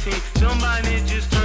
Somebody just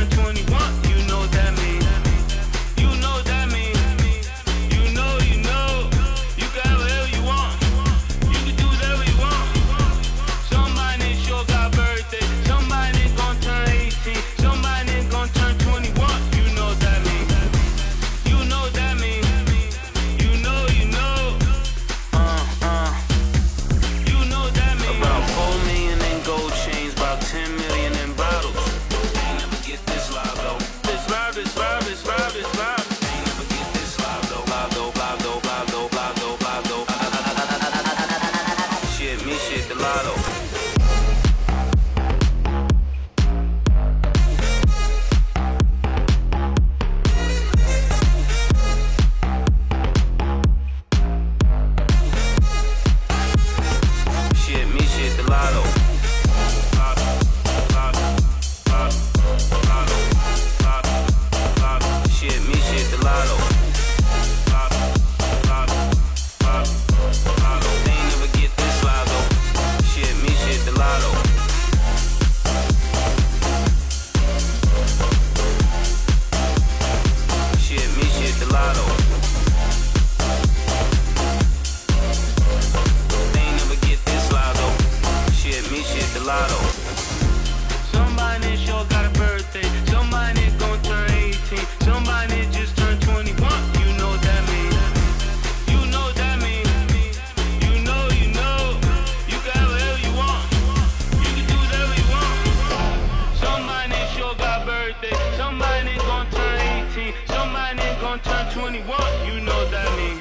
gon' turn 21, you know that mean.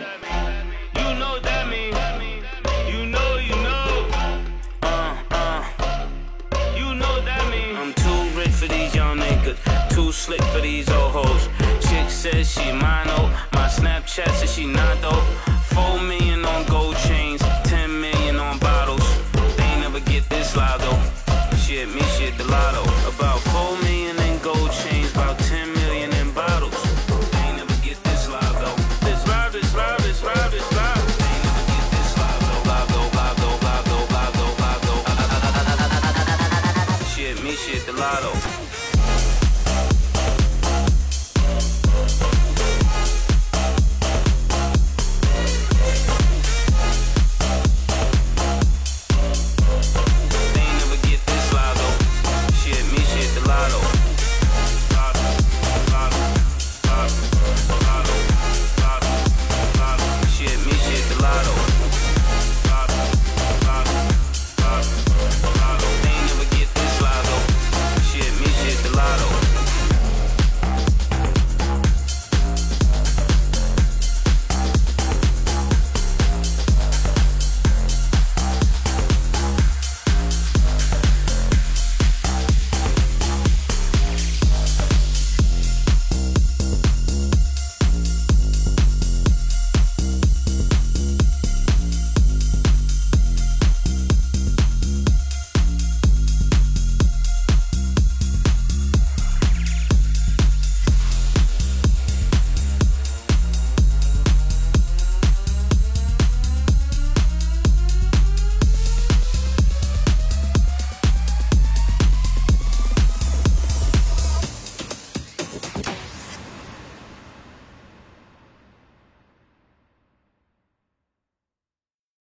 You know that mean. You know, you know. Uh, uh. You know that mean. I'm too rich for these young niggas, too slick for these old hoes. Chick says she mine, oh. My Snapchat says she not, though. Four million on gold chains, ten million on bottles. They never get this loud though. Shit, me shit, the live. gelato.